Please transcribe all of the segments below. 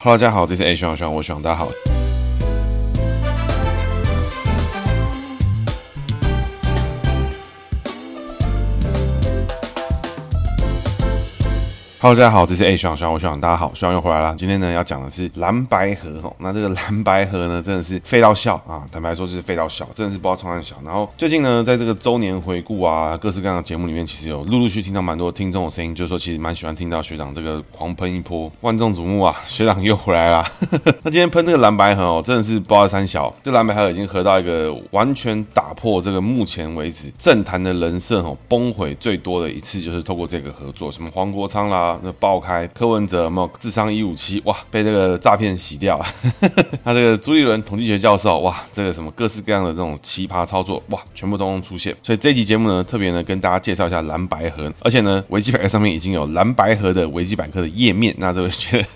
Hello，大家好，这是 A 徐朗徐朗，我徐朗，大家好。Hello，大家好，这是 A 徐朗徐朗，我徐朗，大家好，徐朗又回来了。今天呢，要讲的是蓝白合哈。那这个蓝白合呢，真的是废到笑啊！坦白说，是废到笑，真的是不知道从哪笑。然后最近呢，在这个周年回顾啊，各式各样的节目里面，其实有陆陆续续听到蛮多听众的声音，就是说其实蛮喜欢听到学长这个狂喷一波，万众瞩目啊！学长又回来了。那今天喷这个蓝白合哦，真的是不知道三小。这蓝白合已经合到一个完全打破这个目前为止政坛的人设哦崩毁最多的一次，就是透过这个合作，什么黄国昌啦。那爆开柯文哲有没有智商一五七哇，被这个诈骗洗掉。那这个朱立伦统计学教授哇，这个什么各式各样的这种奇葩操作哇，全部都能出现。所以这期节目呢，特别呢跟大家介绍一下蓝白盒，而且呢，维基百科上面已经有蓝白盒的维基百科的页面。那这个觉得。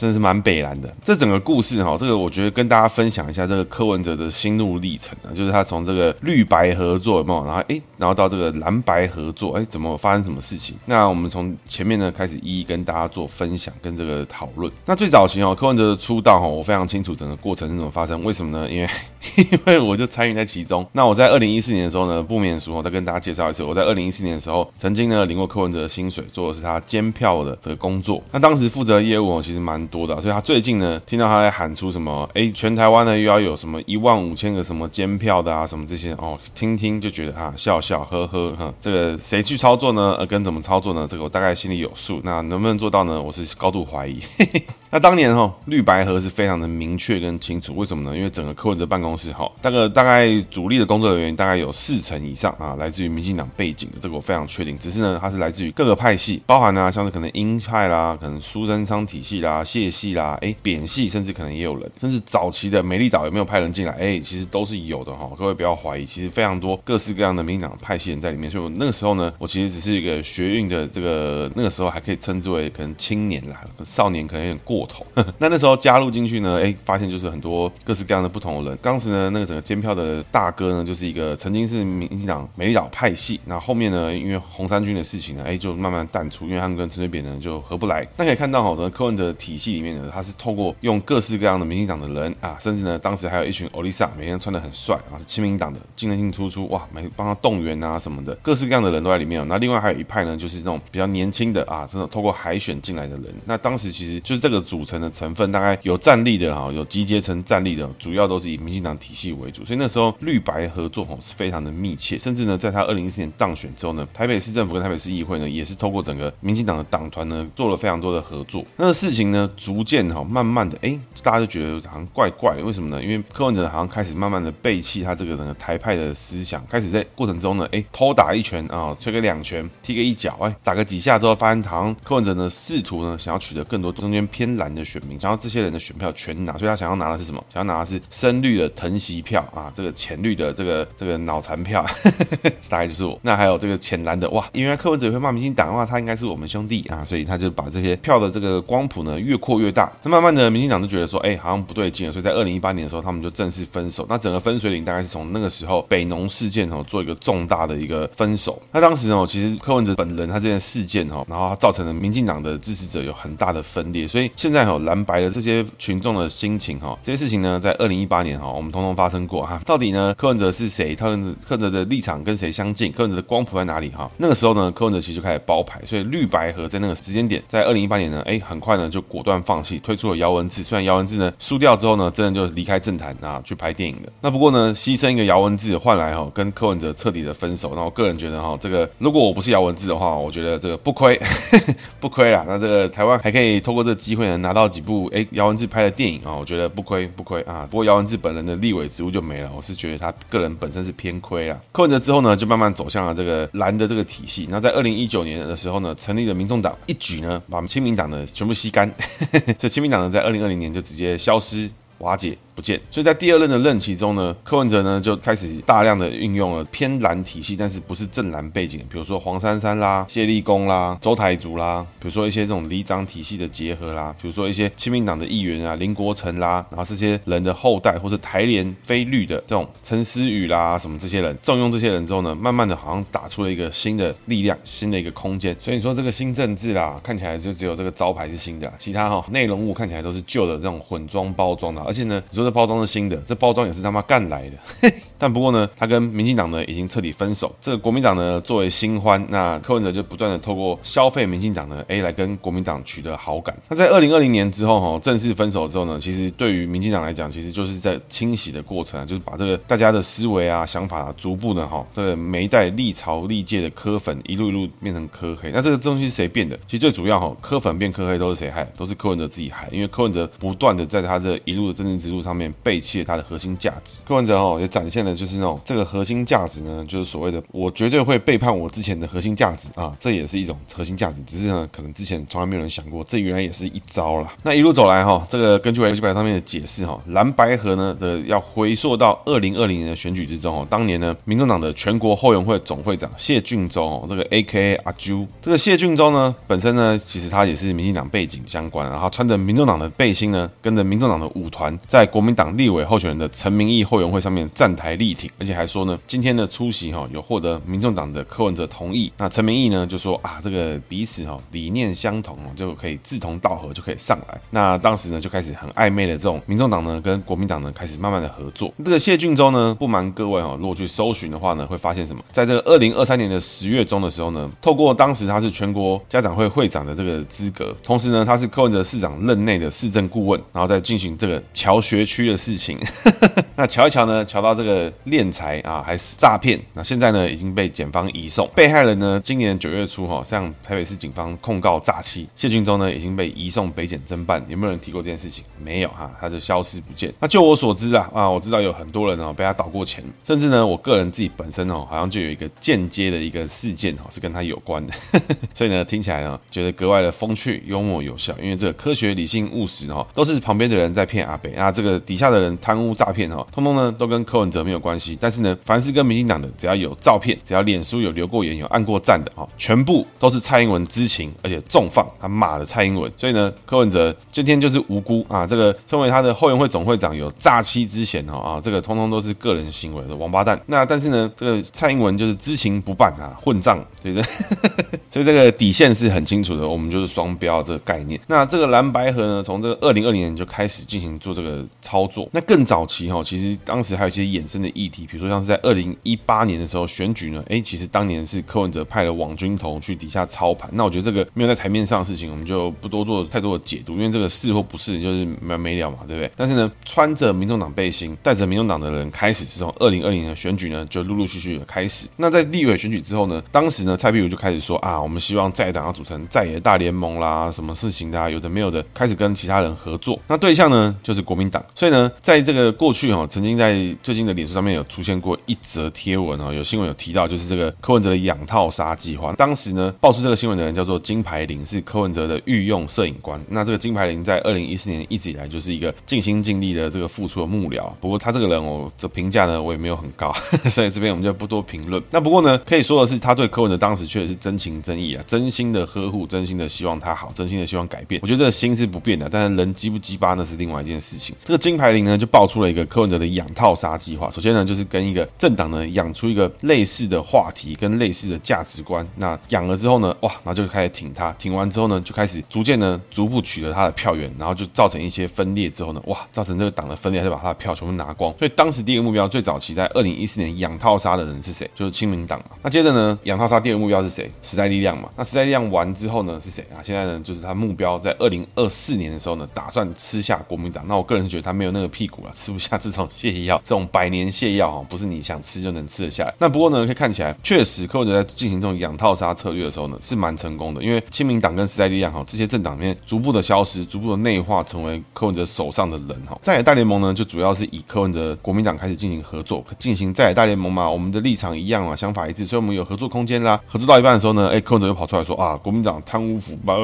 真的是蛮北蓝的，这整个故事哈，这个我觉得跟大家分享一下这个柯文哲的心路历程啊，就是他从这个绿白合作有没有，然后哎，然后到这个蓝白合作，哎，怎么发生什么事情？那我们从前面呢开始一一跟大家做分享跟这个讨论。那最早期哦，柯文哲的出道哈，我非常清楚整个过程是怎么发生，为什么呢？因为 因为我就参与在其中。那我在二零一四年的时候呢，不免俗我，再跟大家介绍一次，我在二零一四年的时候曾经呢领过柯文哲的薪水，做的是他监票的这个工作。那当时负责的业务，其实蛮。多的，所以他最近呢，听到他在喊出什么，哎，全台湾呢又要有什么一万五千个什么监票的啊，什么这些哦，听听就觉得啊，笑笑呵呵哈，这个谁去操作呢？呃，跟怎么操作呢？这个我大概心里有数，那能不能做到呢？我是高度怀疑。那当年哈绿白合是非常的明确跟清楚，为什么呢？因为整个柯文哲办公室哈，大概大概主力的工作人员大概有四成以上啊，来自于民进党背景的，这个我非常确定。只是呢，它是来自于各个派系，包含呢、像是可能鹰派啦，可能苏贞昌体系啦、谢系啦，哎，扁系，甚至可能也有人，甚至早期的美丽岛有没有派人进来？哎，其实都是有的哈，各位不要怀疑，其实非常多各式各样的民进党派系人在里面。所以我那个时候呢，我其实只是一个学运的这个那个时候还可以称之为可能青年啦，少年可能有点过头。那那时候加入进去呢，哎，发现就是很多各式各样的不同的人。当时呢，那个整个监票的大哥呢，就是一个曾经是民进党美丽岛派系。那后，面呢，因为红衫军的事情呢，哎，就慢慢淡出，因为他们跟陈水扁呢就合不来。那可以看到，好的柯文哲体系里面呢，他是透过用各式各样的民进党的人啊，甚至呢，当时还有一群欧丽莎，每天穿得很帅啊，是亲民党的，进进进出出，哇，每帮他动员啊什么的，各式各样的人都在里面。那另外还有一派呢，就是那种比较年轻的啊，这种透过海选进来的人。那当时其实就是这个组成的成分。大概有战力的哈，有集结成战力的，主要都是以民进党体系为主，所以那时候绿白合作吼是非常的密切，甚至呢，在他二零一四年当选之后呢，台北市政府跟台北市议会呢，也是透过整个民进党的党团呢，做了非常多的合作。那个事情呢，逐渐哈，慢慢的，哎，大家就觉得好像怪怪的，为什么呢？因为柯文哲好像开始慢慢的背弃他这个整个台派的思想，开始在过程中呢，哎，偷打一拳啊，吹个两拳，踢个一脚，哎，打个几下之后，发现好像柯文哲呢，试图呢，想要取得更多中间偏蓝的选民，想要。这些人的选票全拿，所以他想要拿的是什么？想要拿的是深绿的藤席票啊，这个浅绿的这个这个脑残票，大概就是我。那还有这个浅蓝的，哇，因为柯文哲会骂民进党的话，他应该是我们兄弟啊，所以他就把这些票的这个光谱呢越扩越大。那慢慢的，民进党就觉得说，哎，好像不对劲了，所以在二零一八年的时候，他们就正式分手。那整个分水岭大概是从那个时候北农事件哦，做一个重大的一个分手。那当时呢，其实柯文哲本人他这件事件哦，然后他造成了民进党的支持者有很大的分裂，所以现现在哦，蓝白的。这些群众的心情哈，这些事情呢，在二零一八年哈，我们通通发生过哈。到底呢，柯文哲是谁？柯文哲柯文哲的立场跟谁相近？柯文哲的光谱在哪里哈？那个时候呢，柯文哲其实就开始包牌，所以绿白和在那个时间点，在二零一八年呢，哎，很快呢就果断放弃，推出了姚文智。虽然姚文智呢输掉之后呢，真的就离开政坛啊，去拍电影了。那不过呢，牺牲一个姚文智换来哈，跟柯文哲彻底的分手。那我个人觉得哈，这个如果我不是姚文智的话，我觉得这个不亏，不亏啦。那这个台湾还可以透过这个机会呢，拿到几部哎姚文智拍的电影啊，我觉得不亏不亏啊。不过姚文智本人的立委职务就没了，我是觉得他个人本身是偏亏啦。柯文哲之后呢，就慢慢走向了这个蓝的这个体系。那在二零一九年的时候呢，成立了民众党，一举呢把我们亲民党的全部吸干。这亲民党呢在二零二零年就直接消失瓦解。不见，所以在第二任的任期中呢，柯文哲呢就开始大量的运用了偏蓝体系，但是不是正蓝背景，比如说黄珊珊啦、谢立功啦、周台竹啦，比如说一些这种里长体系的结合啦，比如说一些亲民党的议员啊，林国成啦，然后这些人的后代或是台联非绿的这种陈思宇啦，什么这些人，重用这些人之后呢，慢慢的好像打出了一个新的力量，新的一个空间。所以说这个新政治啦，看起来就只有这个招牌是新的，其他哈内容物看起来都是旧的这种混装包装的，而且呢，你说包装是新的，这包装也是他妈干来的。但不过呢，他跟民进党呢已经彻底分手。这个国民党呢作为新欢，那柯文哲就不断的透过消费民进党呢，哎，来跟国民党取得好感。那在二零二零年之后哈，正式分手之后呢，其实对于民进党来讲，其实就是在清洗的过程啊，就是把这个大家的思维啊、想法啊，逐步的哈，这个每一代历朝历届的柯粉一路一路变成柯黑。那这个东西是谁变的？其实最主要哈，柯粉变柯黑都是谁害？都是柯文哲自己害。因为柯文哲不断的在他这一路的政治之路上面背弃了他的核心价值。柯文哲哈也展现了就是那种这个。核心价值呢，就是所谓的我绝对会背叛我之前的核心价值啊，这也是一种核心价值，只是呢，可能之前从来没有人想过，这原来也是一招啦。那一路走来哈，这个根据维基百科上面的解释哈，蓝白合呢的要回溯到二零二零年的选举之中哦，当年呢，民众党的全国后援会总会长谢俊洲哦，这个 AKA 阿啾，这个谢俊洲呢，本身呢，其实他也是民进党背景相关，然后穿着民众党的背心呢，跟着民众党的舞团，在国民党立委候选人的陈明义后援会上面站台力挺，而且还说。呢，今天的出席哈，有获得民众党的柯文哲同意。那陈明义呢就说啊，这个彼此哈理念相同哦，就可以志同道合，就可以上来。那当时呢就开始很暧昧的这种民众党呢跟国民党呢开始慢慢的合作。这个谢俊州呢，不瞒各位哈，如果去搜寻的话呢，会发现什么？在这个二零二三年的十月中的时候呢，透过当时他是全国家长会会长的这个资格，同时呢他是柯文哲市长任内的市政顾问，然后再进行这个桥学区的事情。那瞧一瞧呢，瞧到这个敛财啊，还是诈骗？那现在呢，已经被检方移送。被害人呢，今年九月初哈，向台北市警方控告诈欺。谢俊忠呢，已经被移送北检侦办。有没有人提过这件事情？没有哈，他就消失不见。那就我所知啊，啊，我知道有很多人哦，被他倒过钱，甚至呢，我个人自己本身哦，好像就有一个间接的一个事件哦，是跟他有关的。所以呢，听起来呢，觉得格外的风趣、幽默、有效。因为这个科学、理性、务实哈，都是旁边的人在骗阿北啊，这个底下的人贪污诈骗哈。通通呢都跟柯文哲没有关系，但是呢，凡是跟民进党的，只要有照片，只要脸书有留过言、有按过赞的啊，全部都是蔡英文知情，而且重放他骂的蔡英文。所以呢，柯文哲今天就是无辜啊，这个称为他的后援会总会长有诈欺之嫌哦啊，这个通通都是个人行为的王八蛋。那但是呢，这个蔡英文就是知情不办啊，混账，对不对？所以这个底线是很清楚的，我们就是双标这个概念。那这个蓝白合呢，从这个二零二零年就开始进行做这个操作。那更早期哈，其实当时还有一些衍生的议题，比如说像是在二零一八年的时候选举呢，哎，其实当年是柯文哲派了网军头去底下操盘。那我觉得这个没有在台面上的事情，我们就不多做太多的解读，因为这个是或不是就是没没了嘛，对不对？但是呢，穿着民众党背心、带着民众党的人开始是从二零二零年的选举呢，就陆陆续续的开始。那在立委选举之后呢，当时呢，蔡壁如就开始说啊，我们希望在党要组成在野大联盟啦，什么事情的、啊、有的没有的，开始跟其他人合作。那对象呢，就是国民党。所以呢，在这个过去哈。曾经在最近的脸上面有出现过一则贴文哦，有新闻有提到，就是这个柯文哲的养套杀计划。当时呢，爆出这个新闻的人叫做金牌林，是柯文哲的御用摄影官。那这个金牌林在二零一四年一直以来就是一个尽心尽力的这个付出的幕僚。不过他这个人哦，这评价呢，我也没有很高，所以这边我们就不多评论。那不过呢，可以说的是，他对柯文哲当时确实是真情真意啊，真心的呵护，真心的希望他好，真心的希望改变。我觉得这个心是不变的，但是人鸡不鸡巴那是另外一件事情。这个金牌林呢，就爆出了一个柯文哲的。养套杀计划，首先呢，就是跟一个政党呢养出一个类似的话题跟类似的价值观。那养了之后呢，哇，然后就开始挺他，挺完之后呢，就开始逐渐呢，逐步取得他的票源，然后就造成一些分裂之后呢，哇，造成这个党的分裂，就把他的票全部拿光。所以当时第一个目标，最早期在二零一四年养套杀的人是谁？就是亲民党嘛。那接着呢，养套杀第二个目标是谁？时代力量嘛。那时代力量完之后呢，是谁啊？现在呢，就是他目标在二零二四年的时候呢，打算吃下国民党。那我个人是觉得他没有那个屁股了，吃不下这。种泻药，这种百年泻药哈，不是你想吃就能吃得下来。那不过呢，可以看起来确实柯文哲在进行这种养套杀策略的时候呢，是蛮成功的。因为亲民党跟时代力量哈这些政党里面逐步的消失，逐步的内化成为柯文哲手上的人哈。在野大联盟呢，就主要是以柯文哲国民党开始进行合作，进行在野大联盟嘛，我们的立场一样嘛，想法一致，所以我们有合作空间啦。合作到一半的时候呢，哎，柯文哲又跑出来说啊，国民党贪污腐败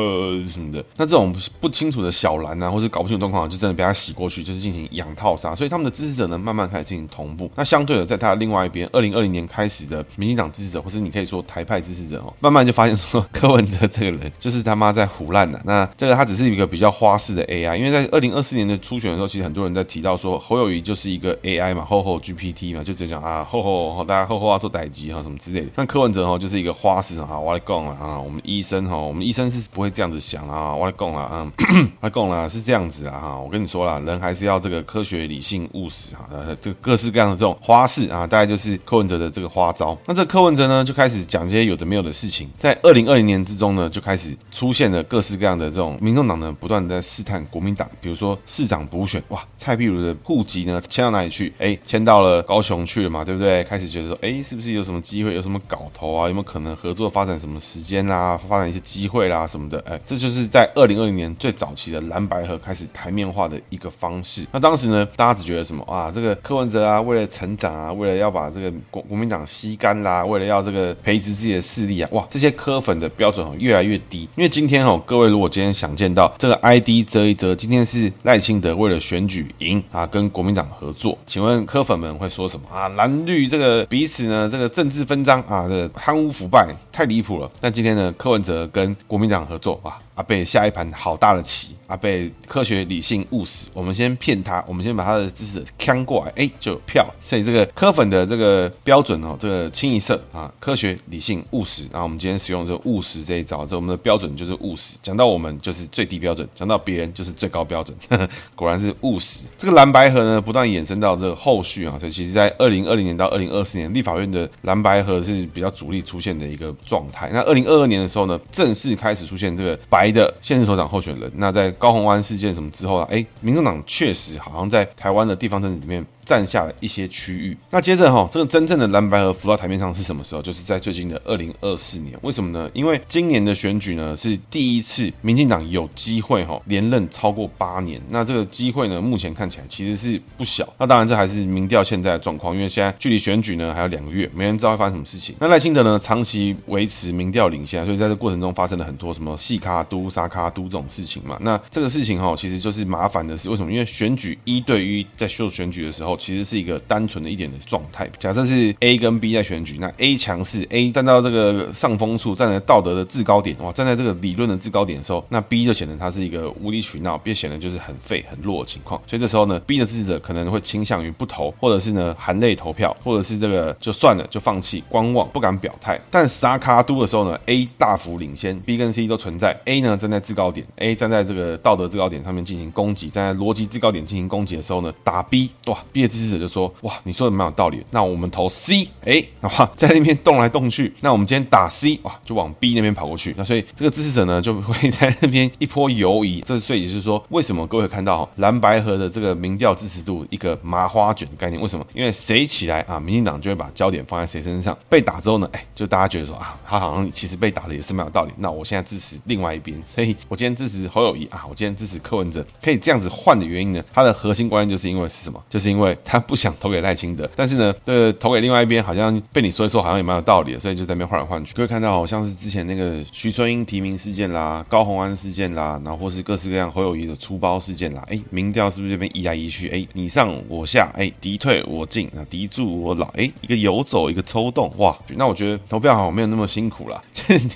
什么的。那这种不清楚的小蓝啊，或是搞不清楚状况，就真的被他洗过去，就是进行养套杀。所以他们的支持者呢，慢慢开始进行同那相对的，在他另外一边，二零二零年开始的民进党支持者，或是你可以说台派支持者哦，慢慢就发现说 柯文哲这个人就是他妈在胡烂的。那这个他只是一个比较花式的 AI，因为在二零二四年的初选的时候，其实很多人在提到说侯友谊就是一个 AI 嘛，后后 GPT 嘛，就只讲啊后后大家后后要做代机哈什么之类的。那柯文哲哈就是一个花式啊，我来讲了啊，我们医生哈，我们医生是不会这样子想啊，我来讲了啊，我 来讲了是这样子啊哈，我跟你说了，人还是要这个科学、理性、务实哈，这个各式各样的这种花式啊，大概就是柯文哲的这个花招。那这柯文哲呢，就开始讲这些有的没有的事情，在二零二零年之中呢，就开始出现了各式各样的这种民众党呢，不断的在试探国民党，比如说市长补选，哇，蔡壁如的户籍呢迁到哪里去？哎，迁到了高雄去了嘛，对不对？开始觉得说，哎，是不是有什么机会，有什么搞头啊？有没有可能合作发展什么时间啦，发展一些机会啦什么的？哎，这就是在二零二零年最早期的蓝白合开始台面化的一个方式。那当时呢，大家只觉得什么啊？这个柯文哲啊，为为了成长啊，为了要把这个国国民党吸干啦，为了要这个培植自己的势力啊，哇，这些柯粉的标准哦越来越低。因为今天哦，各位如果今天想见到这个 ID 啧一啧，今天是赖清德为了选举赢啊，跟国民党合作，请问柯粉们会说什么啊？蓝绿这个彼此呢，这个政治分赃啊，这个贪污腐败太离谱了。但今天呢，柯文哲跟国民党合作哇。阿伯下一盘好大的棋，阿伯科学、理性、务实，我们先骗他，我们先把他的知识抢过来，哎，就有票。所以这个科粉的这个标准哦，这个清一色啊，科学、理性、务实。然后我们今天使用这个务实这一招，这我们的标准就是务实。讲到我们就是最低标准，讲到别人就是最高标准。呵呵，果然是务实。这个蓝白合呢，不断衍生到这个后续啊，所以其实在二零二零年到二零二四年，立法院的蓝白合是比较主力出现的一个状态。那二零二二年的时候呢，正式开始出现这个白。的现任首长候选人，那在高虹安事件什么之后啊，哎，民众党确实好像在台湾的地方政治里面。占下了一些区域。那接着哈，这个真正的蓝白合浮到台面上是什么时候？就是在最近的二零二四年。为什么呢？因为今年的选举呢是第一次民进党有机会哈连任超过八年。那这个机会呢，目前看起来其实是不小。那当然这还是民调现在的状况，因为现在距离选举呢还有两个月，没人知道会发生什么事情。那赖清德呢长期维持民调领先，所以在这过程中发生了很多什么细卡都、沙卡都这种事情嘛。那这个事情哈，其实就是麻烦的是为什么？因为选举一对一在秀选举的时候。其实是一个单纯的一点的状态。假设是 A 跟 B 在选举，那 A 强势，A 站到这个上风处，站在道德的制高点，哇，站在这个理论的制高点的时候，那 B 就显得他是一个无理取闹，并显得就是很废、很弱的情况。所以这时候呢，B 的支持者可能会倾向于不投，或者是呢含泪投票，或者是这个就算了，就放弃观望，不敢表态。但沙卡都的时候呢，A 大幅领先，B 跟 C 都存在。A 呢站在制高点，A 站在这个道德制高点上面进行攻击，站在逻辑制高点进行攻击的时候呢，打 B，哇，B 支持者就说。哇，你说的蛮有道理。那我们投 C，哎，哇，在那边动来动去。那我们今天打 C，哇，就往 B 那边跑过去。那所以这个支持者呢，就会 在那边一波游移。这所以就是说，为什么各位看到蓝白河的这个民调支持度一个麻花卷的概念？为什么？因为谁起来啊，民进党就会把焦点放在谁身上。被打之后呢，哎，就大家觉得说啊，他好像其实被打的也是蛮有道理。那我现在支持另外一边，所以我今天支持侯友谊啊，我今天支持柯文哲，可以这样子换的原因呢？它的核心关键就是因为是什么？就是因为他不想。投给赖清德，但是呢，这投给另外一边，好像被你说一说，好像也蛮有道理的，所以就在那边换来换去。各位看到，好像是之前那个徐春英提名事件啦，高虹安事件啦，然后或是各式各样侯友谊的出包事件啦，哎，民调是不是这边移来移去？哎，你上我下，哎，敌退我进啊，敌驻我老，哎，一个游走，一个抽动，哇，那我觉得投票好像没有那么辛苦啦。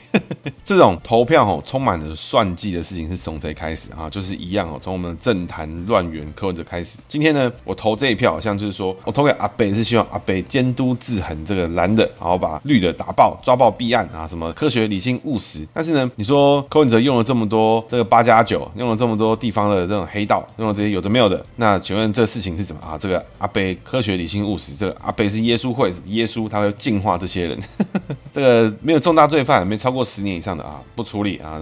这种投票哦，充满了算计的事情是从谁开始啊？就是一样哦，从我们的政坛乱源柯文哲开始。今天呢，我投这一票，好像就是说。我投给阿北是希望阿北监督制衡这个蓝的，然后把绿的打爆、抓爆、弊案啊，什么科学、理性、务实。但是呢，你说柯文哲用了这么多这个八加九，用了这么多地方的这种黑道，用了这些有的没有的，那请问这事情是怎么啊？这个阿北科学、理性、务实，这个阿北是耶稣会，耶稣他会净化这些人。这个没有重大罪犯，没超过十年以上的啊，不处理啊。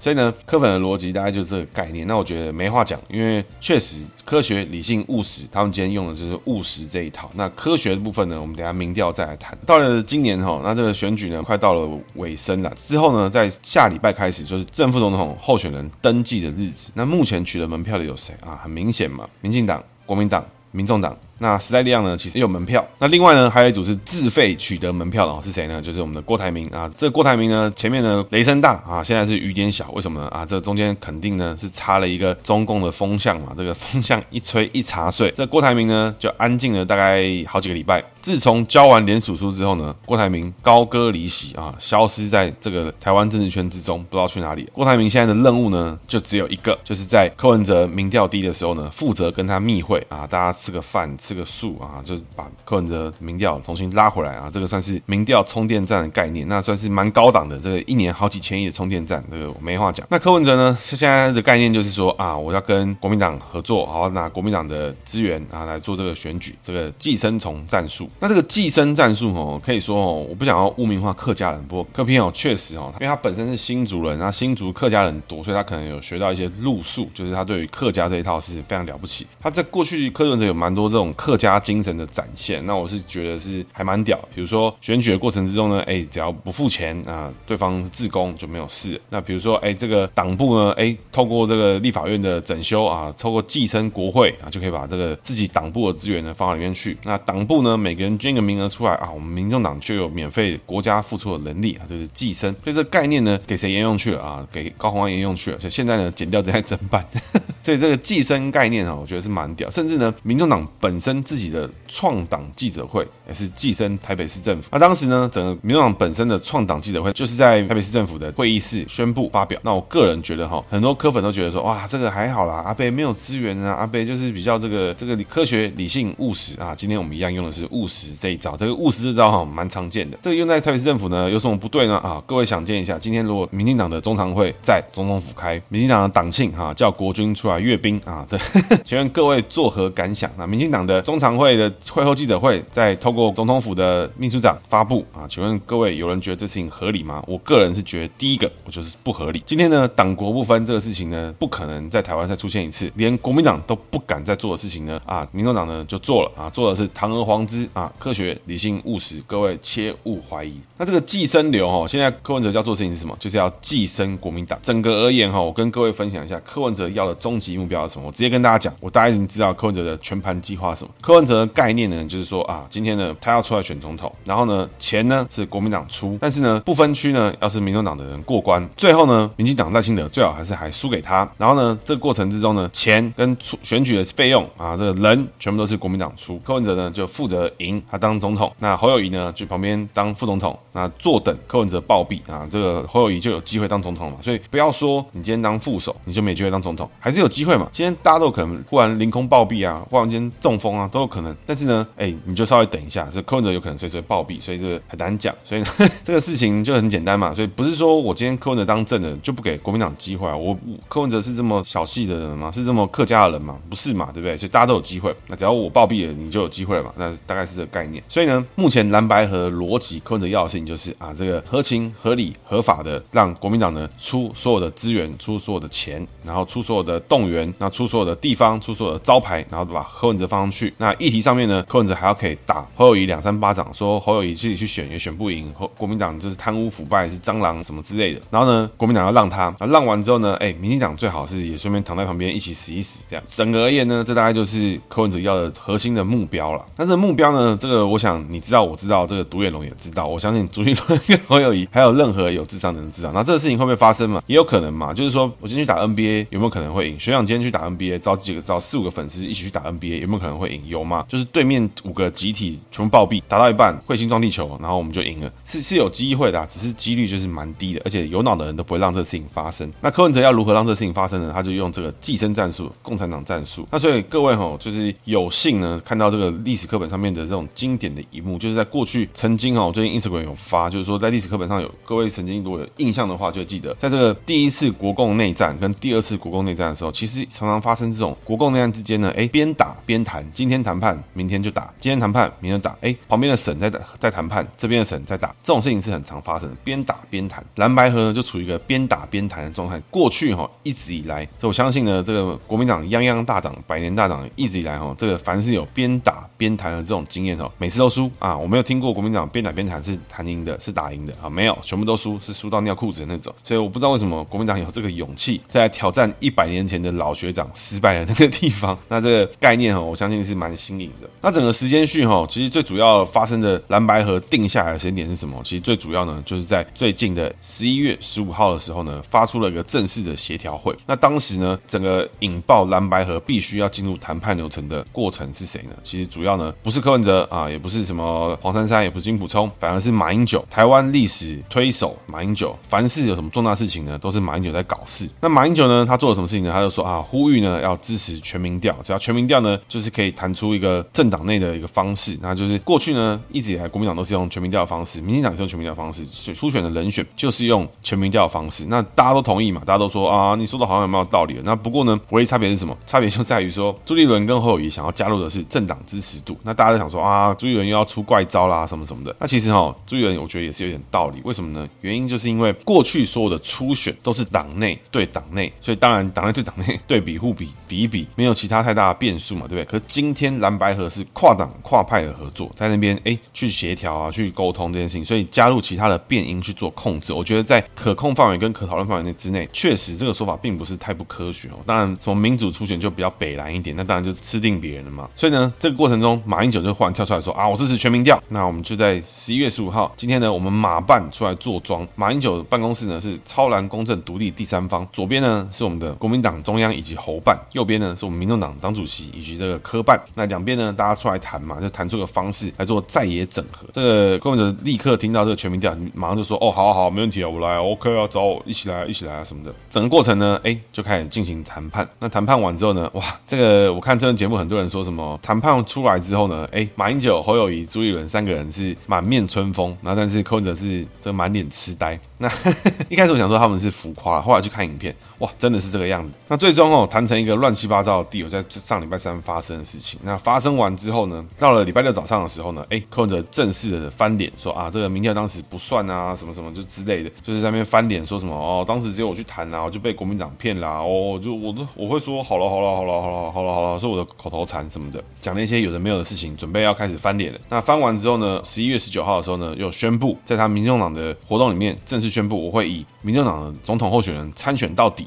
所以呢，柯粉的逻辑大概就是这个概念。那我觉得没话讲，因为确实科学、理性、务实，他们今天用的就是务实这一套。那科学的部分呢，我们等下民调再来谈。到了今年哈，那这个选举呢，快到了尾声了。之后呢，在下礼拜开始就是正副总统候选人登记的日子。那目前取得门票的有谁啊？很明显嘛，民进党、国民党、民众党。那时代力量呢，其实也有门票。那另外呢，还有一组是自费取得门票的哦，是谁呢？就是我们的郭台铭啊。这郭台铭呢，前面呢雷声大啊，现在是雨点小，为什么呢？啊，这中间肯定呢是插了一个中共的风向嘛。这个风向一吹一茶碎，这郭台铭呢就安静了大概好几个礼拜。自从交完联署书之后呢，郭台铭高歌离席啊，消失在这个台湾政治圈之中，不知道去哪里。郭台铭现在的任务呢，就只有一个，就是在柯文哲民调低的时候呢，负责跟他密会啊，大家吃个饭吃。这个数啊，就是把柯文哲民调重新拉回来啊，这个算是民调充电站的概念，那算是蛮高档的。这个一年好几千亿的充电站，这个我没话讲。那柯文哲呢，现在的概念就是说啊，我要跟国民党合作，好拿国民党的资源啊来做这个选举，这个寄生虫战术。那这个寄生战术哦，可以说哦，我不想要污名化客家人，不过柯 P 哦确实哦，因为他本身是新竹人，那新竹客家人多，所以他可能有学到一些路数，就是他对于客家这一套是非常了不起。他在过去柯文哲有蛮多这种客家精神的展现，那我是觉得是还蛮屌。比如说选举的过程之中呢，哎、只要不付钱啊，对方是自工就没有事。那比如说，哎、这个党部呢，哎、透过这个立法院的整修啊，透过寄生国会啊，就可以把这个自己党部的资源呢放到里面去。那党部呢，每个人捐个名额出来啊，我们民众党就有免费国家付出的能力啊，就是寄生。所以这概念呢，给谁沿用去了啊？给高虹安沿用去了。所以现在呢，剪掉这台整版。所以这个寄生概念啊，我觉得是蛮屌。甚至呢，民众党本身跟自己。的创党记者会也是寄生台北市政府。那当时呢，整个民众党本身的创党记者会就是在台北市政府的会议室宣布发表。那我个人觉得哈，很多科粉都觉得说，哇，这个还好啦，阿贝没有资源啊，阿贝就是比较这个这个科学、理性、务实啊。今天我们一样用的是务实这一招，这个务实这招哈，蛮常见的。这个用在台北市政府呢，有什么不对呢？啊，各位想见一下，今天如果民进党的中常会在总统府开，民进党的党庆哈，叫国军出来阅兵啊，这 请问各位作何感想？那民进党的中常会的会后记者会再透过总统府的秘书长发布啊，请问各位有人觉得这事情合理吗？我个人是觉得第一个我就是不合理。今天呢，党国不分这个事情呢，不可能在台湾再出现一次，连国民党都不敢再做的事情呢，啊，民众党呢就做了啊，做的是堂而皇之啊，科学、理性、务实，各位切勿怀疑。那这个寄生流哦，现在柯文哲要做的事情是什么？就是要寄生国民党。整个而言哈，我跟各位分享一下柯文哲要的终极目标是什么？我直接跟大家讲，我大家已经知道柯文哲的全盘计划什么。柯文哲的概念呢，就是说啊，今天呢，他要出来选总统，然后呢，钱呢是国民党出，但是呢，不分区呢，要是民众党的人过关，最后呢，民进党赖清德最好还是还输给他，然后呢，这个过程之中呢，钱跟出选举的费用啊，这个人全部都是国民党出，柯文哲呢就负责赢，他当总统，那侯友宜呢去旁边当副总统，那坐等柯文哲暴毙啊，这个侯友宜就有机会当总统嘛，所以不要说你今天当副手，你就没机会当总统，还是有机会嘛，今天大家都可能忽然凌空暴毙啊，忽然间中风啊，都有可能，但是。呢，哎，你就稍微等一下，这柯文哲有可能随时会暴毙，所以这个很难讲。所以呢，这个事情就很简单嘛。所以不是说我今天柯文哲当政的就不给国民党机会啊。我柯文哲是这么小气的人吗？是这么客家的人吗？不是嘛，对不对？所以大家都有机会。那只要我暴毙了，你就有机会了嘛。那大概是这个概念。所以呢，目前蓝白和逻辑，柯文哲要的事情就是啊，这个合情合理合法的让国民党呢出所有的资源，出所有的钱，然后出所有的动员，那出所有的地方，出所有的招牌，然后把柯文哲放上去。去那议题上面呢，柯文哲还要可以。打侯友谊两三巴掌，说侯友谊自己去选也选不赢，国国民党就是贪污腐败是蟑螂什么之类的。然后呢，国民党要让他，那让完之后呢，哎，民进党最好是也顺便躺在旁边一起死一死，这样。整个而言呢，这大概就是柯文哲要的核心的目标了。但是目标呢，这个我想你知道，我知道，这个独眼龙也知道，我相信朱立伦跟侯友谊还有任何有智商的人知道。那这个事情会不会发生嘛？也有可能嘛。就是说我今天去打 NBA 有没有可能会赢？学长今天去打 NBA，找几个找四五个粉丝一起去打 NBA 有没有可能会赢？有吗？就是对面五个。集体全部暴毙，打到一半彗星撞地球，然后我们就赢了，是是有机会的，只是几率就是蛮低的，而且有脑的人都不会让这个事情发生。那柯文哲要如何让这个事情发生呢？他就用这个寄生战术，共产党战术。那所以各位吼，就是有幸呢看到这个历史课本上面的这种经典的一幕，就是在过去曾经哦，最近 Instagram 有发，就是说在历史课本上有各位曾经如果有印象的话，就记得在这个第一次国共内战跟第二次国共内战的时候，其实常常发生这种国共内战之间呢，哎，边打边谈，今天谈判，明天就打，今天谈判，明天打，哎，旁边的省在打，在谈判，这边的省在打，这种事情是很常发生的，边打边谈。蓝白合呢就处于一个边打边谈的状态。过去哈一直以来，这我相信呢，这个国民党泱泱大党、百年大党一直以来哈，这个凡是有边打边谈的这种经验哦，每次都输啊！我没有听过国民党边打边谈是谈赢的，是打赢的啊，没有，全部都输，是输到尿裤子的那种。所以我不知道为什么国民党有这个勇气再来挑战一百年前的老学长失败的那个地方。那这个概念哈，我相信是是蛮新颖的。那整个时间序哈，其实最主要发生的蓝白河定下来的时间点是什么？其实最主要呢，就是在最近的十一月十五号的时候呢，发出了一个正式的协调会。那当时呢，整个引爆蓝白河必须要进入谈判流程的过程是谁呢？其实主要呢，不是柯文哲啊，也不是什么黄珊珊，也不是金普聪，反而是马英九，台湾历史推手马英九。凡是有什么重大事情呢，都是马英九在搞事。那马英九呢，他做了什么事情呢？他就说啊，呼吁呢要支持全民调，只要全民调呢，就是可以谈出一个政党内的一个方式。那就是过去呢，一直以来国民党都是用全民调的方式，民进党是用全民调的方式，选初选的人选就是用全民调的方式。那大家都同意嘛？大家都说啊，你说的好像有没有道理？那不过呢，唯一差别是什么？差别就在于说，朱立伦跟侯友谊想要加入的是政党支持度。那大家都想说啊，朱立伦又要出怪招啦，什么什么的。那其实哈，朱立伦我觉得也是有点道理。为什么呢？原因就是因为过去所有的初选都是党内对党内，所以当然党内对党内对比互比比一比，没有其他太大的变数嘛，对不对？可是今天蓝白合是跨党跨派的合作，在那边哎去协调啊，去沟通这件事情，所以加入其他的变音去做控制，我觉得在可控范围跟可讨论范围内之内，确实这个说法并不是太不科学哦。当然，从民主初选就比较北蓝一点，那当然就吃定别人了嘛。所以呢，这个过程中，马英九就忽然跳出来说啊，我支持全民调。那我们就在十一月十五号，今天呢，我们马办出来坐庄，马英九办公室呢是超蓝公正独立第三方，左边呢是我们的国民党中央以及侯办，右边呢是我们民众党党主席以及这个科办。那两边呢，大家出来谈嘛，就谈出个方式来做在野整合。这个柯文哲立刻听到这个全民调，马上就说哦，好好好，没问题啊，我来，OK 啊，找我一起来，一起来啊什么的。整个过程呢，哎，就开始进行谈判。那谈判完之后呢，哇，这个我看这个节目，很多人说什么谈判出来之后呢，哎，马英九、侯友谊、朱立伦三个人是满面春风，然后但是柯文哲是这满脸痴呆。那 一开始我想说他们是浮夸，后来去看影片，哇，真的是这个样子。那最终哦，谈成一个乱七八糟的地，我在上礼拜三发生的事。那发生完之后呢，到了礼拜六早上的时候呢，哎，柯文哲正式的翻脸说啊，这个民调当时不算啊，什么什么就之类的，就是在那边翻脸说什么哦，当时只有我去谈啊，我就被国民党骗啦，哦，就我都我会说好了好了好了好了好了好了，是我的口头禅什么的，讲那些有的没有的事情，准备要开始翻脸了。那翻完之后呢，十一月十九号的时候呢，又宣布在他民众党的活动里面正式。宣布我会以民进党的总统候选人参选到底。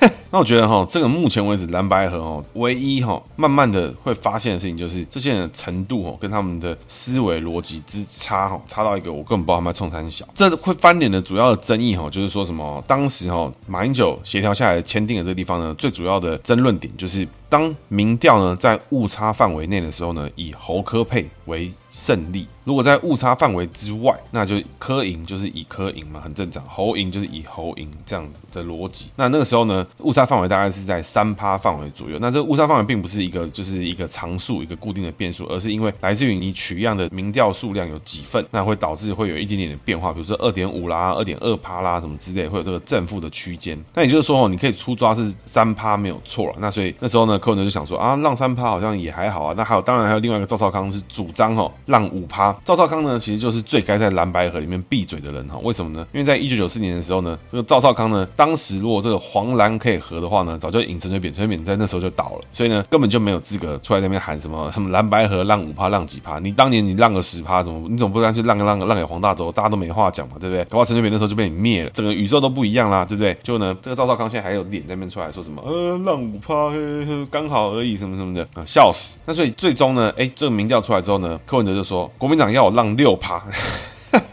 那我觉得哈，这个目前为止蓝白合哦，唯一哈，慢慢的会发现的事情就是这些人的程度哦，跟他们的思维逻辑之差哈，差到一个我根本不知道他们在冲三小。这会翻脸的主要的争议哈，就是说什么当时哈，马英九协调下来签订的这个地方呢，最主要的争论点就是当民调呢在误差范围内的时候呢，以侯柯配为胜利。如果在误差范围之外，那就科赢就是以科赢嘛，很正常。侯赢就是以侯赢这样的逻辑。那那个时候呢，误差范围大概是在三趴范围左右。那这个误差范围并不是一个就是一个常数，一个固定的变数，而是因为来自于你取样的民调数量有几份，那会导致会有一点点的变化，比如说二点五啦、二点二趴啦什么之类，会有这个正负的区间。那也就是说哦，你可以出抓是三趴没有错了。那所以那时候呢，柯文哲就想说啊，让三趴好像也还好啊。那还有当然还有另外一个赵少康是主张哦，让五趴。赵少康呢，其实就是最该在蓝白河里面闭嘴的人哈。为什么呢？因为在一九九四年的时候呢，这个赵少康呢，当时如果这个黄蓝可以合的话呢，早就引陈水扁，陈水扁在那时候就倒了，所以呢，根本就没有资格出来在那边喊什么什么蓝白河让五趴让几趴。你当年你让个十趴，怎么你怎么不干脆让个让个让给黄大洲，大家都没话讲嘛，对不对？搞不好陈水扁那时候就被你灭了，整个宇宙都不一样啦，对不对？就呢，这个赵少康现在还有脸在那边出来说什么呃让五趴，嘿嘿刚好而已，什么什么的啊，笑死。那所以最终呢，哎，这个民调出来之后呢，柯文哲就说国民党要我让六趴。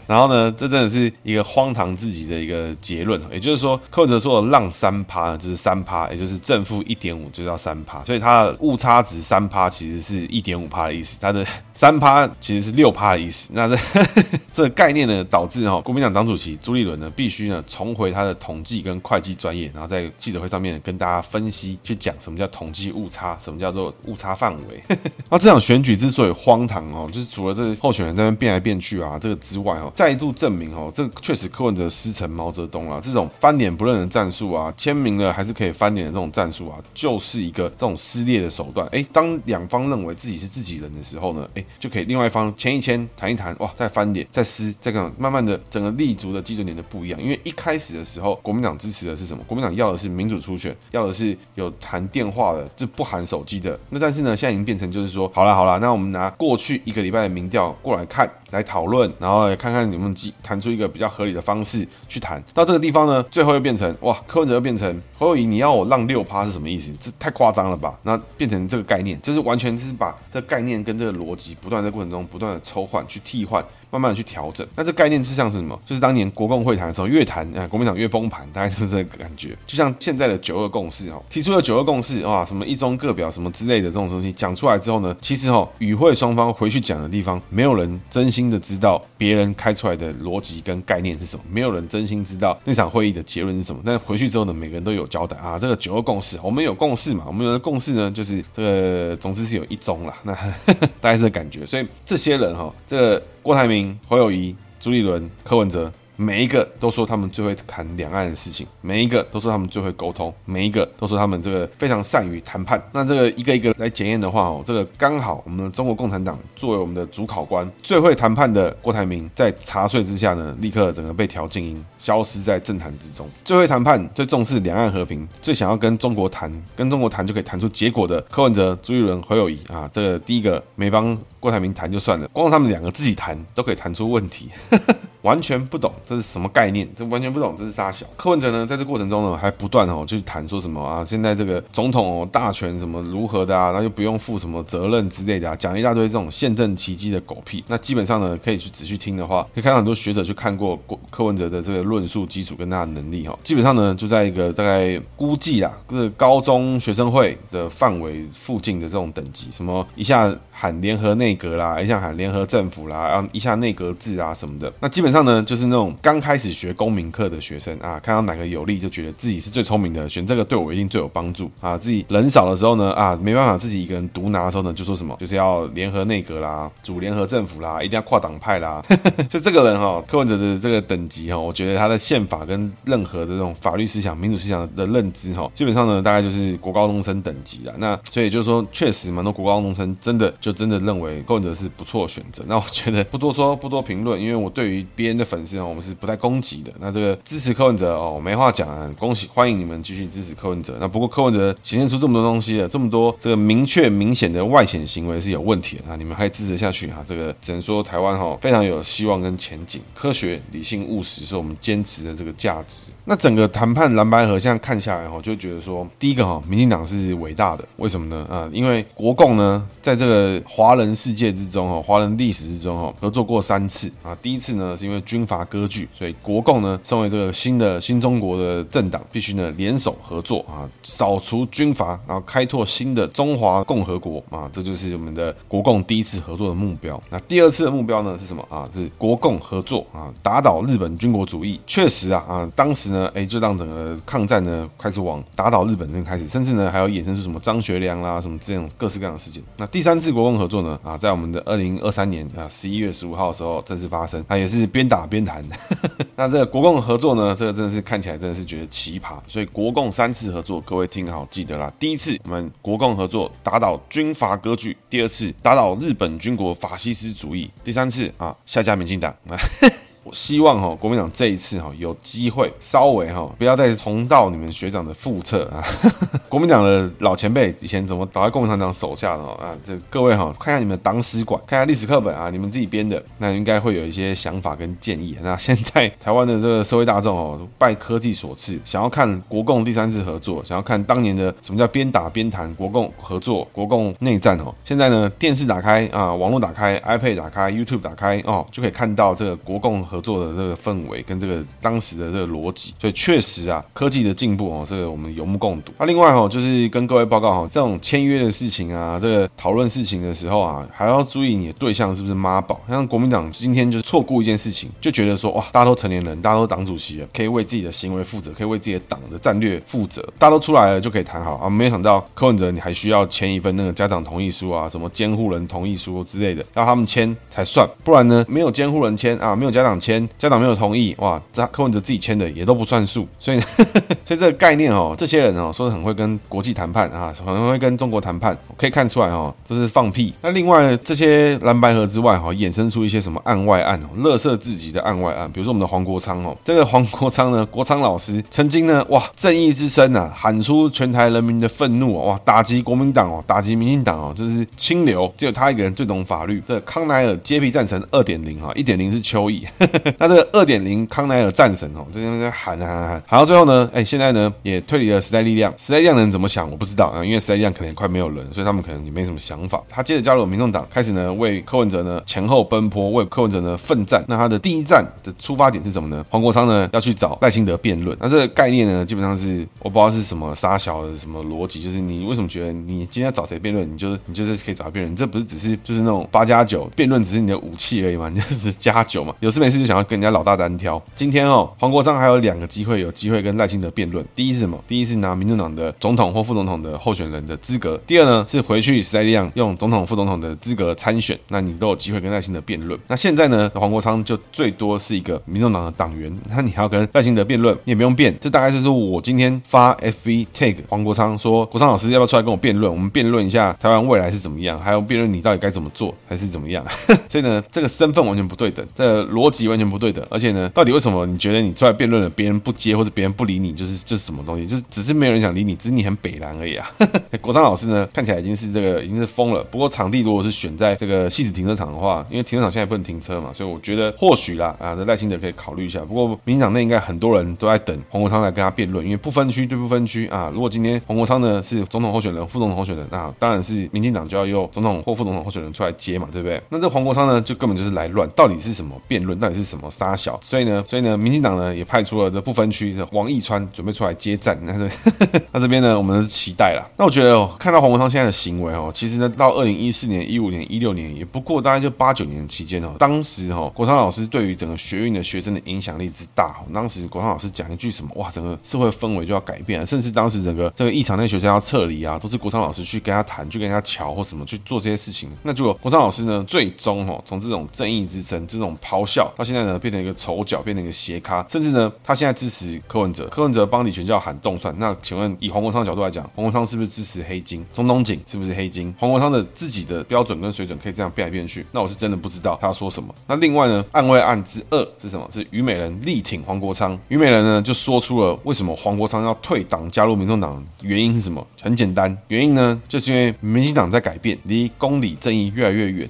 然后呢，这真的是一个荒唐至极的一个结论，也就是说，柯文哲说的浪三趴就是三趴，也就是正负一点五就叫三趴，所以它的误差值三趴其实是一点五趴的意思，它的 三趴其实是六趴的意思。那这 这个概念呢，导致哈国民党党主席朱立伦呢，必须呢重回他的统计跟会计专业，然后在记者会上面跟大家分析，去讲什么叫统计误差，什么叫做误差范围。那这场选举之所以荒唐哦，就是除了这候选人在那边变来变去啊，这个之外哦。再度证明哦，这确实柯文哲师承毛泽东啊，这种翻脸不认的战术啊，签名了还是可以翻脸的这种战术啊，就是一个这种撕裂的手段。哎，当两方认为自己是自己人的时候呢，哎，就可以另外一方签一签，谈一谈，哇，再翻脸，再撕，再这样，慢慢的整个立足的基准点就不一样。因为一开始的时候，国民党支持的是什么？国民党要的是民主初选，要的是有谈电话的，就不含手机的。那但是呢，现在已经变成就是说，好了好了，那我们拿过去一个礼拜的民调过来看。来讨论，然后来看看有没有谈出一个比较合理的方式去谈。到这个地方呢，最后又变成哇，柯文哲又变成侯友谊，你要我让六趴是什么意思？这太夸张了吧？那变成这个概念，就是完全是把这概念跟这个逻辑不断在过程中不断的抽换去替换。慢慢的去调整，那这概念就像是什么？就是当年国共会谈的时候，越谈啊，国民党越崩盘，大概就是这个感觉。就像现在的九二共识哦，提出了九二共识哇，什么一中各表什么之类的这种东西讲出来之后呢，其实哦，与会双方回去讲的地方，没有人真心的知道别人开出来的逻辑跟概念是什么，没有人真心知道那场会议的结论是什么。但回去之后呢，每个人都有交代啊，这个九二共识，我们有共识嘛，我们有的共识呢，就是这个总之是有一中啦，那 大概是这感觉。所以这些人哈，这个。郭台铭、侯友谊、朱立伦、柯文哲。每一个都说他们最会谈两岸的事情，每一个都说他们最会沟通，每一个都说他们这个非常善于谈判。那这个一个一个来检验的话哦，这个刚好我们的中国共产党作为我们的主考官，最会谈判的郭台铭，在查税之下呢，立刻整个被调静音，消失在政坛之中。最会谈判、最重视两岸和平、最想要跟中国谈、跟中国谈就可以谈出结果的柯文哲、朱立伦、侯友谊啊，这个第一个没帮郭台铭谈就算了，光他们两个自己谈都可以谈出问题。完全不懂这是什么概念，这完全不懂这是啥小。柯文哲呢，在这过程中呢，还不断哦，去谈说什么啊，现在这个总统哦，大权什么如何的啊，然后又不用负什么责任之类的啊，讲一大堆这种宪政奇迹的狗屁。那基本上呢，可以去仔细听的话，可以看到很多学者去看过柯文哲的这个论述基础跟他的能力哈，基本上呢，就在一个大概估计啊，就是高中学生会的范围附近的这种等级，什么一下喊联合内阁啦，一下喊联合政府啦，然后一下内阁制啊什么的，那基本。本上呢，就是那种刚开始学公民课的学生啊，看到哪个有利，就觉得自己是最聪明的，选这个对我一定最有帮助啊。自己人少的时候呢，啊，没办法自己一个人独拿的时候呢，就说什么，就是要联合内阁啦，组联合政府啦，一定要跨党派啦。就这个人哈、哦，柯文哲的这个等级哈、哦，我觉得他的宪法跟任何的这种法律思想、民主思想的认知哈、哦，基本上呢，大概就是国高中生等级啦。那所以就是说，确实蛮多国高中生真的就真的认为柯文哲是不错的选择。那我觉得不多说，不多评论，因为我对于。别人的粉丝哦，我们是不太攻击的。那这个支持柯文哲哦，没话讲啊，恭喜欢迎你们继续支持柯文哲。那不过柯文哲显现出这么多东西了，这么多这个明确明显的外显行为是有问题的。那你们还支持下去啊？这个只能说台湾哈非常有希望跟前景。科学、理性、务实是我们坚持的这个价值。那整个谈判蓝白合现在看下来哈，就觉得说，第一个哈，民进党是伟大的，为什么呢？啊，因为国共呢，在这个华人世界之中哈，华人历史之中哈，合作过三次啊。第一次呢是因为军阀割据，所以国共呢，身为这个新的新中国的政党，必须呢联手合作啊，扫除军阀，然后开拓新的中华共和国啊，这就是我们的国共第一次合作的目标。那第二次的目标呢是什么啊？是国共合作啊，打倒日本军国主义。确实啊啊，当时呢，哎，就让整个抗战呢开始往打倒日本这边开始，甚至呢还有衍生出什么张学良啦什么这种各式各样的事件。那第三次国共合作呢啊，在我们的二零二三年啊十一月十五号的时候正式发生，它也是边打边谈。那这个国共合作呢，这个真的是看起来真的是觉得奇葩。所以国共三次合作，各位听好记得啦。第一次我们国共合作打倒军阀割据，第二次打倒日本军国法西斯主义，第三次啊下架民进党。我希望哈国民党这一次哈有机会稍微哈不要再重蹈你们学长的覆辙啊！国民党的老前辈以前怎么倒在共产党手下的啊？这各位哈看一下你们的党史馆，看一下历史课本啊，你们自己编的，那应该会有一些想法跟建议。那现在台湾的这个社会大众哦，拜科技所赐，想要看国共第三次合作，想要看当年的什么叫边打边谈国共合作、国共内战哦。现在呢，电视打开啊，网络打开，iPad 打开，YouTube 打开哦，就可以看到这个国共 合。作的这个氛围跟这个当时的这个逻辑，所以确实啊，科技的进步哦，这个我们有目共睹。那另外哦，就是跟各位报告哈，这种签约的事情啊，这个讨论事情的时候啊，还要注意你的对象是不是妈宝。像国民党今天就错过一件事情，就觉得说哇，大家都成年人，大家都党主席了，可以为自己的行为负责，可以为自己的党的战略负责，大家都出来了就可以谈好啊。没想到柯文哲你还需要签一份那个家长同意书啊，什么监护人同意书之类的，要他们签才算，不然呢，没有监护人签啊，没有家长。签，家长没有同意，哇，这柯文哲自己签的也都不算数。所以，所以这个概念哦，这些人哦说的很会跟国际谈判啊，很会跟中国谈判，可以看出来哦，这是放屁。那另外这些蓝白合之外哈，衍生出一些什么案外案哦，垃圾至极的案外案，比如说我们的黄国昌哦，这个黄国昌呢，国昌老师曾经呢，哇，正义之声啊，喊出全台人民的愤怒哇，打击国民党哦，打击民进党哦，这是清流，只有他一个人最懂法律。这康奈尔接皮战神二点零哈，一点零是邱毅，那这个二点零康奈尔战神哦，这边在喊喊喊喊，喊到最后呢，哎，现在呢也推离了时代力量，时代力量人怎么想我不知道啊，因为时代力量可能也快没有人，所以他们可能也没什么想法。他接着加入民众党，开始呢为柯文哲呢前后奔波，为柯文哲呢奋战。那他的第一站的出发点是什么呢？黄国昌呢要去找赖清德辩论。那这个概念呢，基本上是我不知道是什么杀小的什么逻辑，就是你为什么觉得你今天要找谁辩论，你就是你就是可以找他辩论，这不是只是就是那种八加九辩论，只是你的武器而已嘛？你就是加九嘛？有事没事就想要跟人家老大单挑。今天哦，黄国昌还有两个机会，有机会跟赖清德辩论。第一是什么？第一是拿民众党的总统或副总统的候选人的资格。第二呢是回去时代力量用总统、副总统的资格参选，那你都有机会跟赖清德辩论。那现在呢，黄国昌就最多是一个民众党的党员，那你还要跟赖清德辩论，你也不用辩。这大概是说我今天发 FB tag 黄国昌说，国昌老师要不要出来跟我辩论？我们辩论一下台湾未来是怎么样，还有辩论你到底该怎么做，还是怎么样？所以呢，这个身份完全不对等，这逻辑完全不对的。而且呢，到底为什么你觉得你出来辩论了，别人不接或者别人不理你，就是这是什么东西？就是只是没有人想理你，只是你很北蓝而已啊。国昌老师呢，看起来已经是这个已经是疯了。不过场地如果是选在这个戏子停车场的话，因为停车场现在不能停车嘛，所以我觉得或许啦啊，这赖清德可以考虑一下。不过民进党内应该很多人都在等黄国昌来跟他辩论，因为不分区对不分区啊。如果今天黄国昌呢是总统候选人、副总统候选人，那当然是民进党就要用总统或副总统候选人出来接嘛，对不对？那这黄国昌呢，就根本就是来乱，到底是什么辩论？到底是什么杀小？所以呢，所以呢，民进党呢也派出了这不分区的王义川准备出来接战。那这 那这边呢，我们是期待啦。那我觉得哦，看到黄国昌现在的行为哦，其实呢，到二零一四年、一五年、一六年，也不过大概就八九年期间哦。当时哦，国昌老师对于整个学运的学生的影响力之大，当时国昌老师讲一句什么，哇，整个社会氛围就要改变，甚至当时整个这个议场内学生要撤离啊，都是国昌老师去跟他谈，去跟他乔或什么去做这些事情。那结果国昌老师呢，最终哦，从这种正义之声、这种咆哮，到现在呢，变成一个丑角，变成一个斜咖，甚至呢，他现在支持柯文哲，柯文哲帮李全教喊动算。那请问，以黄国昌的角度来讲，黄国昌是不是支持黑金？钟东锦是不是黑金？黄国昌的自己的标准跟水准可以这样变来变去？那我是真的不知道他要说什么。那另外呢，案外案之二是什么？是虞美人力挺黄国昌。虞美人呢就说出了为什么黄国昌要退党加入民众党，原因是什么？很简单，原因呢就是因为民进党在改变，离公理正义越来越远。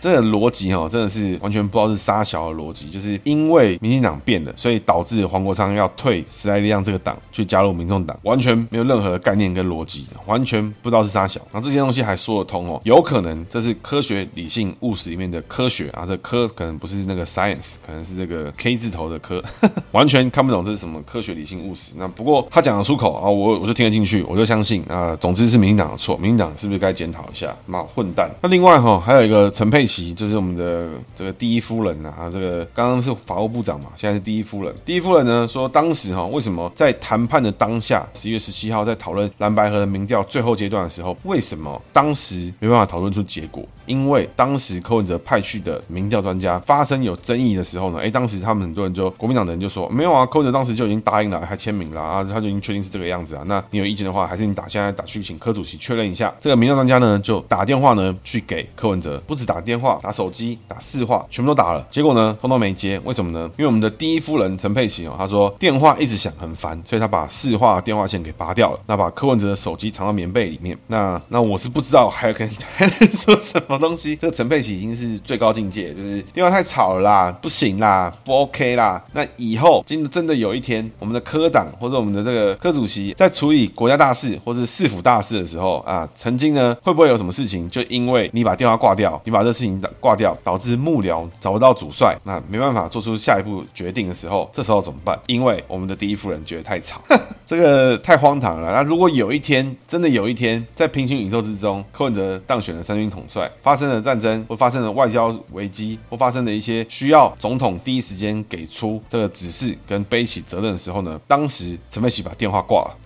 这个逻辑哈，真的是完全不知道是杀小的逻辑，就是因为民进党变了，所以导致黄国昌要退时代力量这个党去加入民众党，完全没有任何概念跟逻辑，完全不知道是杀小。然后这些东西还说得通哦，有可能这是科学、理性、务实里面的科学啊，这科可能不是那个 science，可能是这个 K 字头的科，完全看不懂这是什么科学、理性、务实。那不过他讲得出口啊，我我就听得进去，我就相信啊。总之是民进党的错，民进党是不是该检讨一下？妈混蛋！那另外哈，还有一个陈佩琪，就是我们的这个第一夫人啊，这个刚刚是法务部长嘛，现在是第一夫人。第一夫人呢说，当时哈，为什么在谈判的当下，十一月十七号在讨论蓝白河的民调最后阶段的时候，为什么当时没办法讨论出结果？因为当时柯文哲派去的民调专家发生有争议的时候呢，哎，当时他们很多人就国民党的人就说，没有啊，柯文哲当时就已经答应了，还签名了啊，他就已经确定是这个样子啊。那你有意见的话，还是你打现在打去请柯主席确认一下。这个民调专家呢就打电话呢去给柯文哲，不止打电话，打手机，打市话，全部都打了，结果呢通通没接。为什么呢？因为我们的第一夫人陈佩琪哦，她说电话一直响很烦，所以她把市话电话线给拔掉了，那把柯文哲的手机藏到棉被里面。那那我是不知道还有跟 还能说什么东西。这个陈佩琪。已经是最高境界，就是电话太吵了啦，不行啦，不 OK 啦。那以后真的真的有一天，我们的科党或者我们的这个科主席在处理国家大事或是市府大事的时候啊，曾经呢会不会有什么事情，就因为你把电话挂掉，你把这事情挂掉，导致幕僚找不到主帅，那没办法做出下一步决定的时候，这时候怎么办？因为我们的第一夫人觉得太吵，这个太荒唐了。那如果有一天真的有一天在平行宇宙之中，柯文哲当选了三军统帅，发生了战争。或发生了外交危机，或发生了一些需要总统第一时间给出这个指示跟背起责任的时候呢，当时陈佩琪把电话挂了，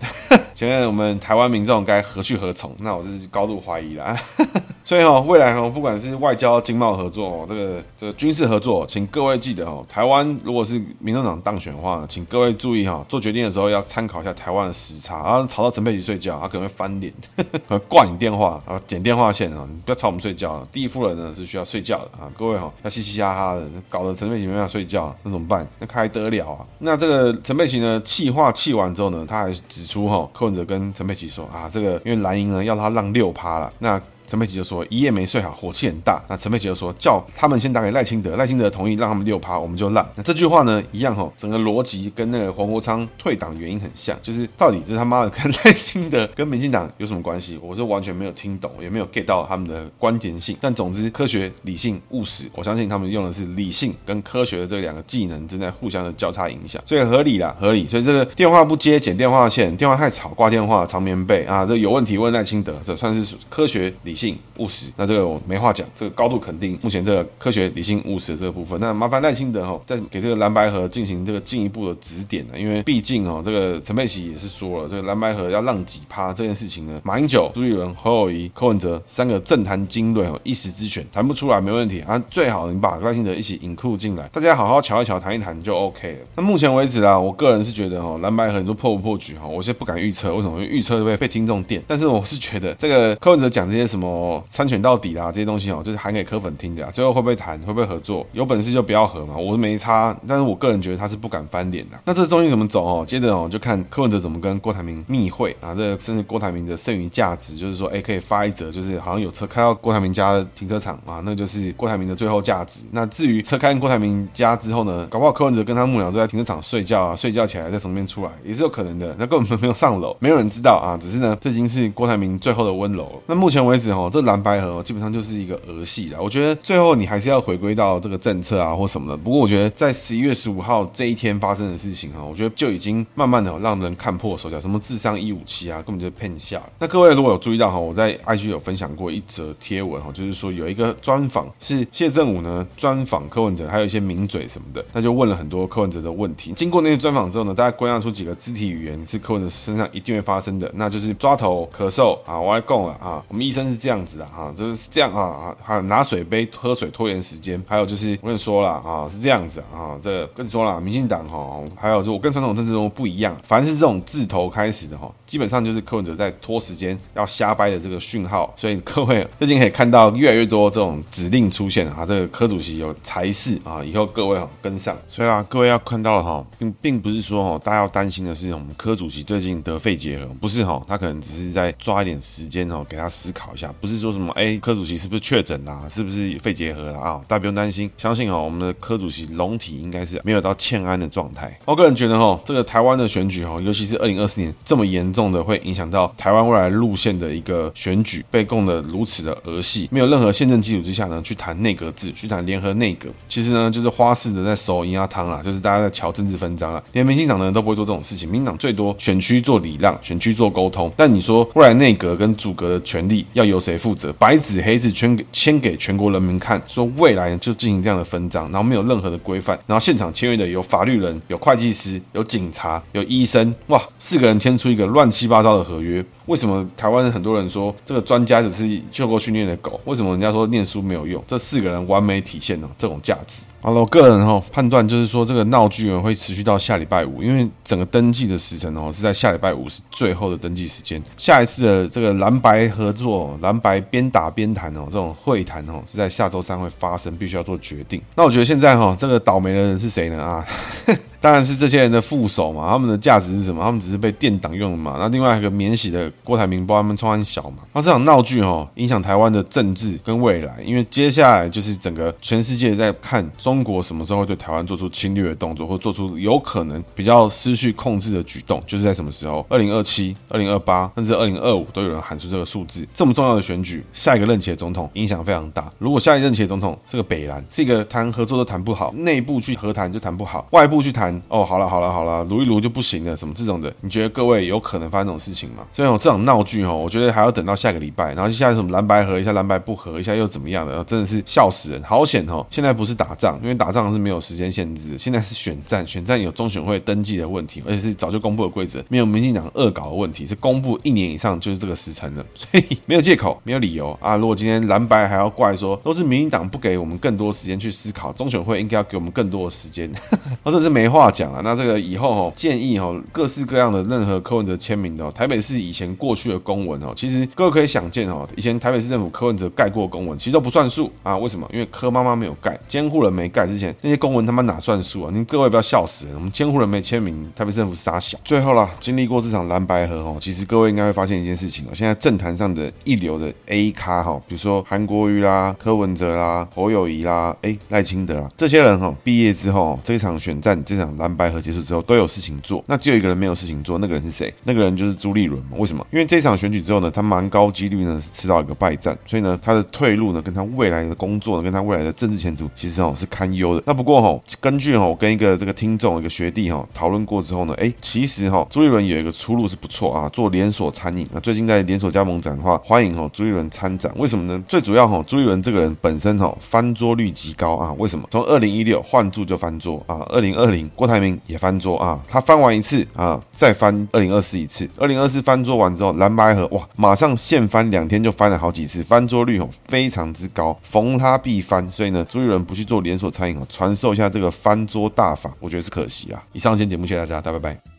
请问我们台湾民众该何去何从？那我是高度怀疑了。所以哈，未来哈，不管是外交、经贸合作，这个这个军事合作，请各位记得哦，台湾如果是民众党当选的话，请各位注意哈，做决定的时候要参考一下台湾的时差，然后吵到陈佩琪睡觉，他可能会翻脸，挂你电话，然后剪电话线啊，你不要吵我们睡觉。第一夫人呢是需要睡觉的啊，各位哈，要嘻嘻哈哈的，搞得陈佩琪没办法睡觉，那怎么办？那还得了啊？那这个陈佩琪呢，气话气完之后呢，他还指出哈，柯文哲跟陈佩琪说啊，这个因为蓝银呢要他让六趴了，那。陈佩琪就说一夜没睡好，火气很大。那陈佩琪就说叫他们先打给赖清德，赖清德同意让他们六趴，我们就让。那这句话呢，一样吼，整个逻辑跟那个黄国昌退党原因很像，就是到底这他妈的跟 赖清德跟民进党有什么关系？我是完全没有听懂，也没有 get 到他们的关键性。但总之，科学、理性、务实，我相信他们用的是理性跟科学的这两个技能正在互相的交叉影响，所以合理啦，合理。所以这个电话不接，剪电话线，电话太吵，挂电话，长棉被啊，这有问题问赖清德，这算是科学、理性。务实，那这个我没话讲，这个高度肯定。目前这个科学、理性、务实的这个部分，那麻烦赖清德哈，再给这个蓝白合进行这个进一步的指点呢，因为毕竟哦，这个陈佩琪也是说了，这个蓝白合要让几趴这件事情呢，马英九、朱立伦、侯友谊、柯文哲三个政坛精锐哦，一时之选谈不出来没问题啊，最好你把赖清德一起引库进来，大家好好瞧一瞧，谈一谈就 OK 了。那目前为止啊，我个人是觉得哦，蓝白合你说破不破局哈，我现在不敢预测，为什么？因为预测会被听众电，但是我是觉得这个柯文哲讲这些什么。哦参选到底啦，这些东西哦，就是喊给柯粉听的。最后会不会谈，会不会合作？有本事就不要合嘛，我是没差。但是我个人觉得他是不敢翻脸的。那这东西怎么走哦？接着哦，就看柯文哲怎么跟郭台铭密会啊。这甚至郭台铭的剩余价值，就是说，哎，可以发一则，就是好像有车开到郭台铭家的停车场啊，那就是郭台铭的最后价值。那至于车开进郭台铭家之后呢，搞不好柯文哲跟他幕僚都在停车场睡觉啊，睡觉起来再从那边出来也是有可能的。那根本没有上楼，没有人知道啊。只是呢，这已经是郭台铭最后的温柔。那目前为止哦，这蓝白盒基本上。就是一个儿戏啦，我觉得最后你还是要回归到这个政策啊或什么的。不过我觉得在十一月十五号这一天发生的事情哈，我觉得就已经慢慢的让人看破手脚，什么智商一五七啊，根本就是骗笑。那各位如果有注意到哈，我在 IG 有分享过一则贴文哈，就是说有一个专访是谢振武呢专访柯文哲，还有一些名嘴什么的，那就问了很多柯文哲的问题。经过那些专访之后呢，大家归纳出几个肢体语言是柯文哲身上一定会发生的，那就是抓头、咳嗽啊，我来供了啊，我们医生是这样子的啊，就是这样。啊啊，拿水杯喝水拖延时间，还有就是我跟你说了啊，是这样子啊，这跟你说了，民进党哈，还有就我跟传统政治中不一样，凡是这种字头开始的哈，基本上就是柯文哲在拖时间要瞎掰的这个讯号，所以各位最近可以看到越来越多这种指令出现啊，这个柯主席有才是啊，以后各位哈跟上，所以啊，各位要看到了哈，并并不是说哈，大家要担心的是我们柯主席最近得肺结核，不是哈，他可能只是在抓一点时间哦，给他思考一下，不是说什么哎，柯主席是不是确诊啦？是不是肺结核了啊？大家不用担心，相信哦，我们的柯主席龙体应该是没有到欠安的状态。我个人觉得哈，这个台湾的选举哈，尤其是二零二四年这么严重的，会影响到台湾未来路线的一个选举，被供的如此的儿戏，没有任何宪政基础之下呢，去谈内阁制，去谈联合内阁，其实呢，就是花式的在收银牙汤啦，就是大家在瞧政治分赃了。连民进党呢都不会做这种事情，民进党最多选区做礼让，选区做沟通，但你说未来内阁跟主阁的权力要由谁负责？白纸黑字签给签给全国人民看，说未来就进行这样的分赃，然后没有任何的规范，然后现场签约的有法律人、有会计师、有警察、有医生，哇，四个人签出一个乱七八糟的合约。为什么台湾很多人说这个专家只是受过训练的狗？为什么人家说念书没有用？这四个人完美体现了这种价值。好了，我个人哈判断就是说，这个闹剧呢会持续到下礼拜五，因为整个登记的时辰哦是在下礼拜五是最后的登记时间。下一次的这个蓝白合作、蓝白边打边谈哦，这种会谈哦是在下周三会发生，必须要做决定。那我觉得现在哈这个倒霉的人是谁呢？啊？当然是这些人的副手嘛，他们的价值是什么？他们只是被电档用的嘛。那另外一个免洗的郭台铭，帮他们冲三小嘛。那这场闹剧哦，影响台湾的政治跟未来，因为接下来就是整个全世界在看中国什么时候会对台湾做出侵略的动作，或做出有可能比较失去控制的举动，就是在什么时候？二零二七、二零二八，甚至二零二五都有人喊出这个数字。这么重要的选举，下一个任期的总统影响非常大。如果下一任期的总统是个北蓝，是一个谈合作都谈不好，内部去和谈就谈不好，外部去谈。哦，好了好了好了，撸一撸就不行了，什么这种的，你觉得各位有可能发生这种事情吗？所以有，这种闹剧哦，我觉得还要等到下个礼拜，然后接下什么蓝白合一下，蓝白不合一下又怎么样的，真的是笑死人，好险哦！现在不是打仗，因为打仗是没有时间限制，现在是选战，选战有中选会登记的问题，而且是早就公布的规则，没有民进党恶搞的问题，是公布一年以上就是这个时辰了，所以没有借口，没有理由啊！如果今天蓝白还要怪说都是民进党不给我们更多时间去思考，中选会应该要给我们更多的时间，或者是没话话讲了。那这个以后哦，建议哦，各式各样的任何柯文哲签名的哦，台北市以前过去的公文哦，其实各位可以想见哦，以前台北市政府柯文哲盖过公文，其实都不算数啊。为什么？因为柯妈妈没有盖，监护人没盖之前，那些公文他妈哪算数啊？您各位不要笑死了，我们监护人没签名，台北市政府傻小。最后啦，经历过这场蓝白合哦，其实各位应该会发现一件事情哦，现在政坛上的一流的 A 咖哈，比如说韩国瑜啦、柯文哲啦、侯友谊啦、哎赖清德啦，这些人哈，毕业之后这场选战、这场蓝白合结束之后都有事情做，那只有一个人没有事情做，那个人是谁？那个人就是朱立伦嘛。为什么？因为这场选举之后呢，他蛮高几率呢是吃到一个败战，所以呢，他的退路呢，跟他未来的工作呢，跟他未来的政治前途，其实哦是堪忧的。那不过哈，根据哈我跟一个这个听众一个学弟哈讨论过之后呢，哎，其实哈朱立伦有一个出路是不错啊，做连锁餐饮。那最近在连锁加盟展的话，欢迎哈朱立伦参展。为什么呢？最主要哈朱立伦这个人本身哈翻桌率极高啊。为什么？从二零一六换柱就翻桌啊，二零二零郭台铭也翻桌啊，他翻完一次啊，再翻二零二四一次，二零二四翻桌完之后，蓝白合哇，马上现翻两天就翻了好几次，翻桌率哦非常之高，逢他必翻。所以呢，朱立伦不去做连锁餐饮哦，传授一下这个翻桌大法，我觉得是可惜啊。以上今天节目，谢谢大家，大家拜拜。